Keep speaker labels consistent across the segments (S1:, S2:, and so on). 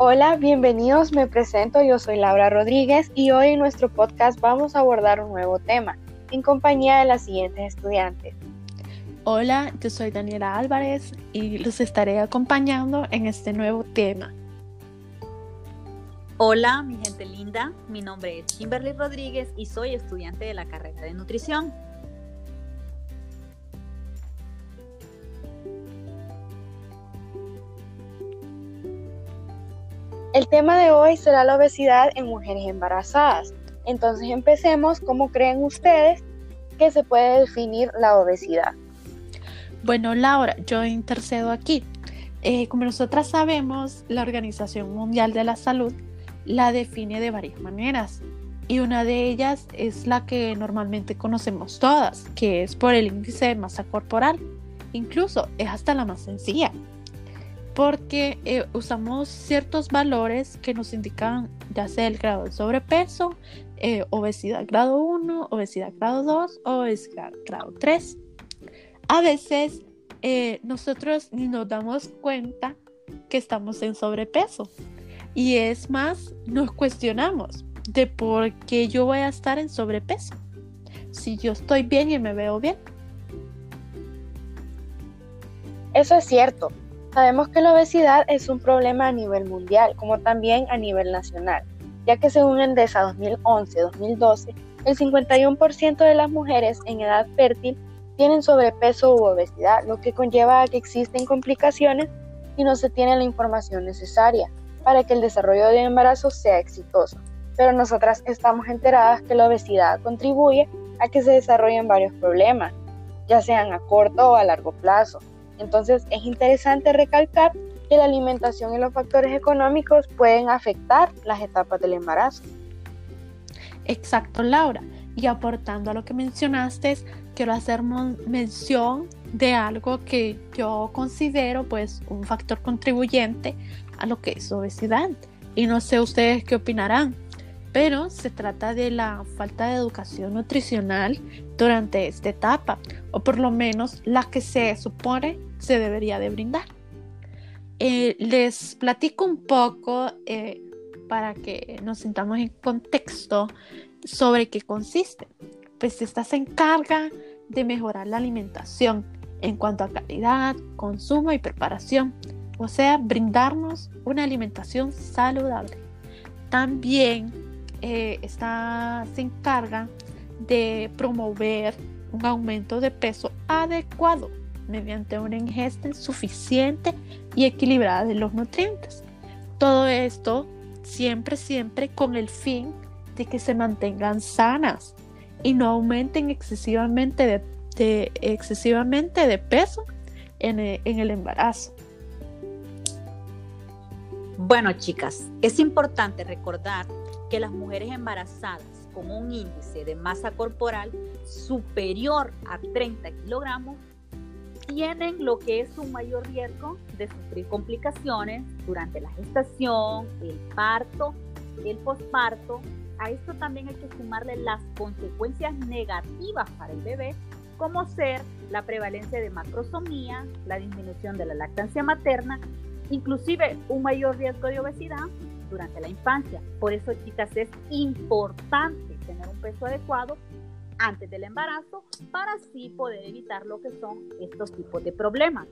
S1: Hola, bienvenidos, me presento, yo soy Laura Rodríguez y hoy en nuestro podcast vamos a abordar un nuevo tema en compañía de las siguientes estudiantes.
S2: Hola, yo soy Daniela Álvarez y los estaré acompañando en este nuevo tema.
S3: Hola, mi gente linda, mi nombre es Kimberly Rodríguez y soy estudiante de la carrera de nutrición.
S1: Tema de hoy será la obesidad en mujeres embarazadas. Entonces empecemos, ¿cómo creen ustedes que se puede definir la obesidad?
S2: Bueno, Laura, yo intercedo aquí. Eh, como nosotras sabemos, la Organización Mundial de la Salud la define de varias maneras y una de ellas es la que normalmente conocemos todas, que es por el índice de masa corporal. Incluso es hasta la más sencilla, porque eh, usamos ciertos valores que nos indican ya sea el grado de sobrepeso, eh, obesidad grado 1, obesidad grado 2 o obesidad grado 3. A veces eh, nosotros ni nos damos cuenta que estamos en sobrepeso y es más, nos cuestionamos de por qué yo voy a estar en sobrepeso si yo estoy bien y me veo bien.
S1: Eso es cierto, Sabemos que la obesidad es un problema a nivel mundial, como también a nivel nacional, ya que según el DESA 2011-2012, el 51% de las mujeres en edad fértil tienen sobrepeso u obesidad, lo que conlleva a que existen complicaciones y no se tiene la información necesaria para que el desarrollo del embarazo sea exitoso. Pero nosotras estamos enteradas que la obesidad contribuye a que se desarrollen varios problemas, ya sean a corto o a largo plazo, entonces es interesante recalcar que la alimentación y los factores económicos pueden afectar las etapas del embarazo.
S2: Exacto, Laura. Y aportando a lo que mencionaste, quiero hacer mención de algo que yo considero pues un factor contribuyente a lo que es obesidad. Y no sé ustedes qué opinarán, pero se trata de la falta de educación nutricional durante esta etapa, o por lo menos la que se supone se debería de brindar. Eh, les platico un poco eh, para que nos sintamos en contexto sobre qué consiste. Pues esta se encarga de mejorar la alimentación en cuanto a calidad, consumo y preparación, o sea, brindarnos una alimentación saludable. También eh, se encarga de promover un aumento de peso adecuado mediante una ingesta suficiente y equilibrada de los nutrientes. Todo esto siempre, siempre con el fin de que se mantengan sanas y no aumenten excesivamente de, excesivamente de peso el, en el embarazo.
S3: Bueno, chicas, es importante recordar que las mujeres embarazadas con un índice de masa corporal superior a 30 kilogramos tienen lo que es un mayor riesgo de sufrir complicaciones durante la gestación, el parto, el posparto. A esto también hay que sumarle las consecuencias negativas para el bebé, como ser la prevalencia de macrosomía, la disminución de la lactancia materna, inclusive un mayor riesgo de obesidad durante la infancia. Por eso, chicas, es importante tener un peso adecuado antes del embarazo para así poder evitar lo que son estos tipos de problemas.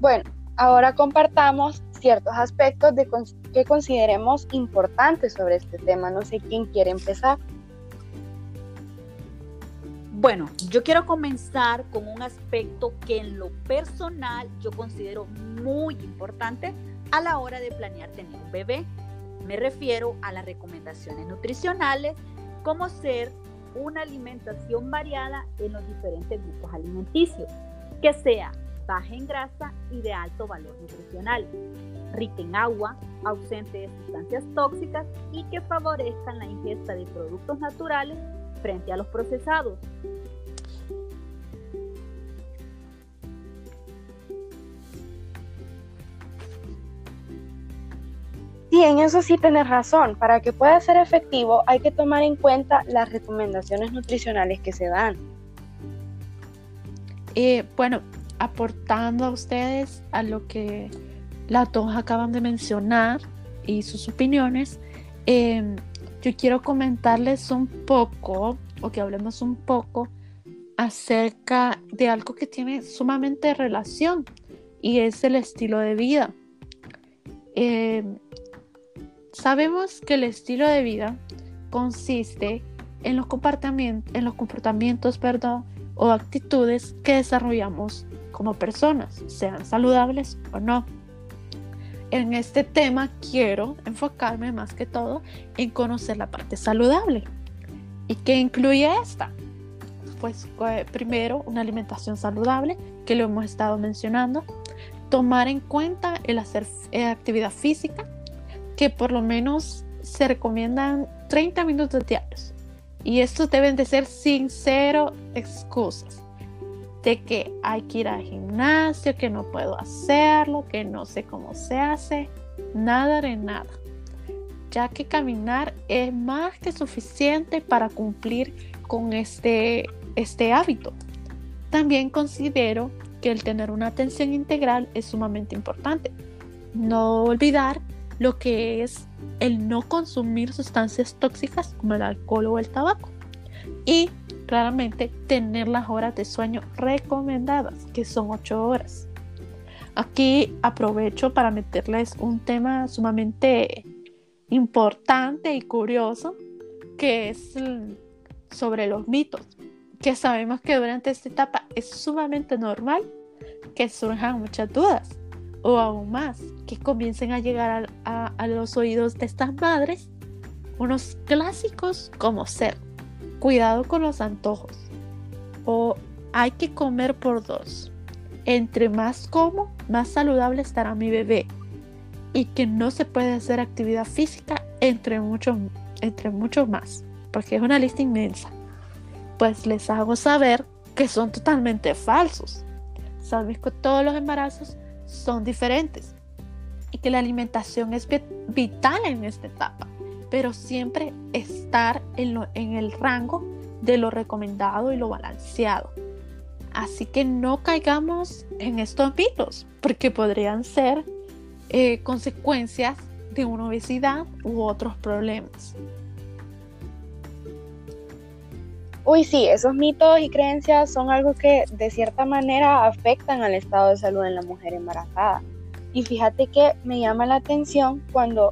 S1: Bueno, ahora compartamos ciertos aspectos de que consideremos importantes sobre este tema. No sé quién quiere empezar.
S3: Bueno, yo quiero comenzar con un aspecto que en lo personal yo considero muy importante a la hora de planear tener un bebé. Me refiero a las recomendaciones nutricionales, como ser una alimentación variada en los diferentes grupos alimenticios, que sea baja en grasa y de alto valor nutricional, rica en agua, ausente de sustancias tóxicas y que favorezcan la ingesta de productos naturales frente a los procesados.
S1: Sí, en eso sí tienes razón. Para que pueda ser efectivo hay que tomar en cuenta las recomendaciones nutricionales que se dan.
S2: Eh, bueno, aportando a ustedes a lo que las dos acaban de mencionar y sus opiniones, em, yo quiero comentarles un poco, o que hablemos un poco, acerca de algo que tiene sumamente relación y es el estilo de vida. Em, sabemos que el estilo de vida consiste en los comportamientos, en los comportamientos perdón, o actitudes que desarrollamos como personas, sean saludables o no. En este tema quiero enfocarme más que todo en conocer la parte saludable. ¿Y qué incluye esta? Pues eh, primero una alimentación saludable, que lo hemos estado mencionando, tomar en cuenta el hacer eh, actividad física, que por lo menos se recomiendan 30 minutos diarios. Y estos deben de ser sin cero excusas de que hay que ir al gimnasio, que no puedo hacerlo, que no sé cómo se hace, nada de nada, ya que caminar es más que suficiente para cumplir con este, este hábito. También considero que el tener una atención integral es sumamente importante. No olvidar lo que es el no consumir sustancias tóxicas como el alcohol o el tabaco. Y claramente tener las horas de sueño recomendadas, que son 8 horas. Aquí aprovecho para meterles un tema sumamente importante y curioso, que es sobre los mitos, que sabemos que durante esta etapa es sumamente normal que surjan muchas dudas o aún más, que comiencen a llegar a, a los oídos de estas madres unos clásicos como ser Cuidado con los antojos. O hay que comer por dos. Entre más como, más saludable estará mi bebé. Y que no se puede hacer actividad física entre muchos entre más. Porque es una lista inmensa. Pues les hago saber que son totalmente falsos. Sabes que todos los embarazos son diferentes y que la alimentación es vital en esta etapa pero siempre estar en, en el rango de lo recomendado y lo balanceado. Así que no caigamos en estos mitos, porque podrían ser eh, consecuencias de una obesidad u otros problemas.
S1: Uy, sí, esos mitos y creencias son algo que de cierta manera afectan al estado de salud en la mujer embarazada. Y fíjate que me llama la atención cuando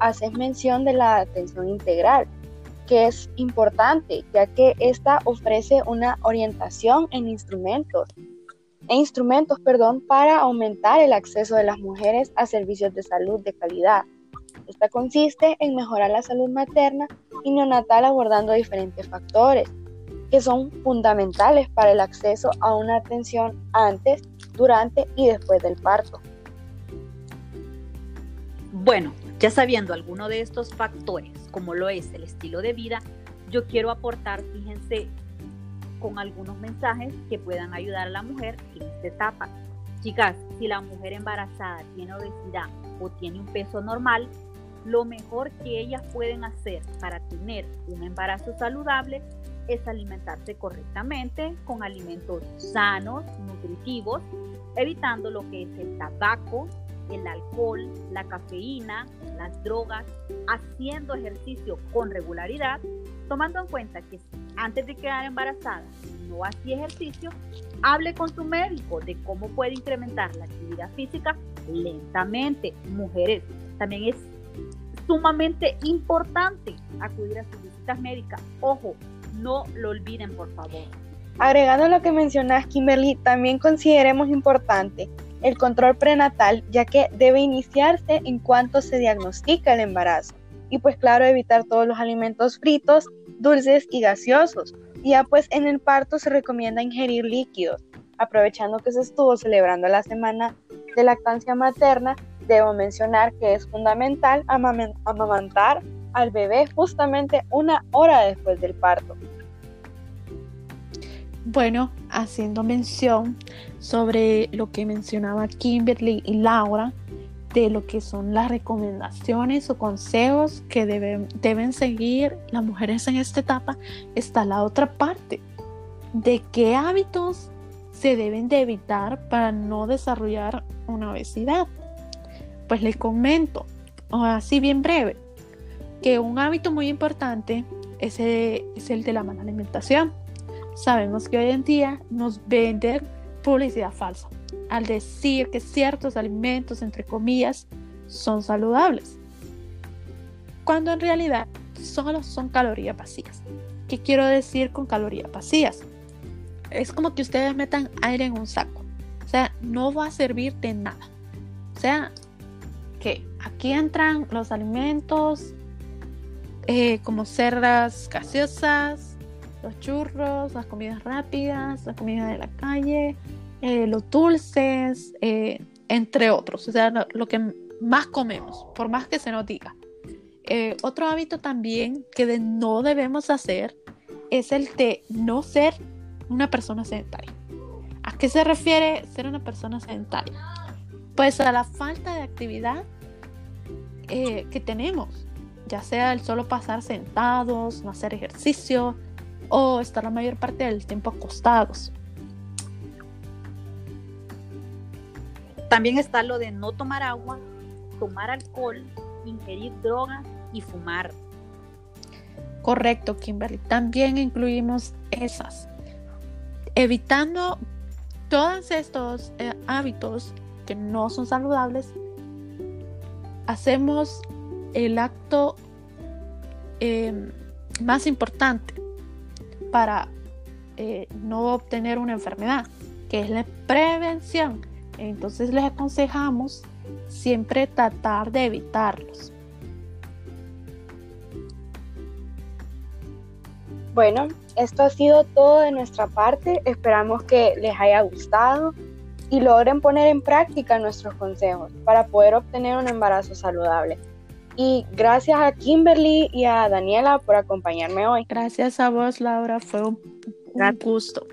S1: haces mención de la atención integral, que es importante, ya que esta ofrece una orientación en instrumentos, e instrumentos, perdón, para aumentar el acceso de las mujeres a servicios de salud de calidad. Esta consiste en mejorar la salud materna y neonatal abordando diferentes factores que son fundamentales para el acceso a una atención antes, durante y después del parto.
S3: Bueno, ya sabiendo alguno de estos factores, como lo es el estilo de vida, yo quiero aportar, fíjense, con algunos mensajes que puedan ayudar a la mujer en esta etapa. Chicas, si la mujer embarazada tiene obesidad o tiene un peso normal, lo mejor que ellas pueden hacer para tener un embarazo saludable es alimentarse correctamente con alimentos sanos, nutritivos, evitando lo que es el tabaco, el alcohol, la cafeína, las drogas, haciendo ejercicio con regularidad, tomando en cuenta que antes de quedar embarazada no hacía ejercicio, hable con su médico de cómo puede incrementar la actividad física lentamente. Mujeres, también es sumamente importante acudir a sus visitas médicas. Ojo, no lo olviden, por favor.
S1: Agregando lo que mencionas, Kimberly, también consideremos importante el control prenatal, ya que debe iniciarse en cuanto se diagnostica el embarazo. Y pues claro, evitar todos los alimentos fritos, dulces y gaseosos. Y ya pues en el parto se recomienda ingerir líquidos. Aprovechando que se estuvo celebrando la semana de lactancia materna, debo mencionar que es fundamental amamantar al bebé justamente una hora después del parto.
S2: Bueno, haciendo mención sobre lo que mencionaba Kimberly y Laura, de lo que son las recomendaciones o consejos que deben, deben seguir las mujeres en esta etapa, está la otra parte de qué hábitos se deben de evitar para no desarrollar una obesidad. Pues les comento, así bien breve, que un hábito muy importante es el, es el de la mala alimentación. Sabemos que hoy en día nos venden publicidad falsa al decir que ciertos alimentos, entre comillas, son saludables, cuando en realidad solo son calorías vacías. ¿Qué quiero decir con calorías vacías? Es como que ustedes metan aire en un saco. O sea, no va a servir de nada. O sea, que aquí entran los alimentos eh, como cerdas gaseosas, los churros, las comidas rápidas, la comida de la calle, eh, los dulces, eh, entre otros. O sea, lo, que más comemos, por más que se nos diga. otro hábito también que no debemos hacer es el de no ser una persona sedentaria. ¿A qué se refiere ser una persona sedentaria? Pues a la falta de actividad que tenemos ya sea el solo pasar sentados, no hacer ejercicio o estar la mayor parte del tiempo acostados.
S3: También está lo de no tomar agua, tomar alcohol, ingerir drogas y fumar.
S2: Correcto, Kimberly. También incluimos esas. Evitando todos estos eh, hábitos que no son saludables, hacemos el acto em, más importante para eh, no obtener una enfermedad, que es la prevención. Entonces les aconsejamos siempre tratar de evitarlos.
S1: Bueno, esto ha sido todo de nuestra parte. Esperamos que les haya gustado y logren poner en práctica nuestros consejos para poder obtener un embarazo saludable. Y gracias a Kimberly y a Daniela por acompañarme hoy.
S2: Gracias a vos, Laura. Fue un, gusto.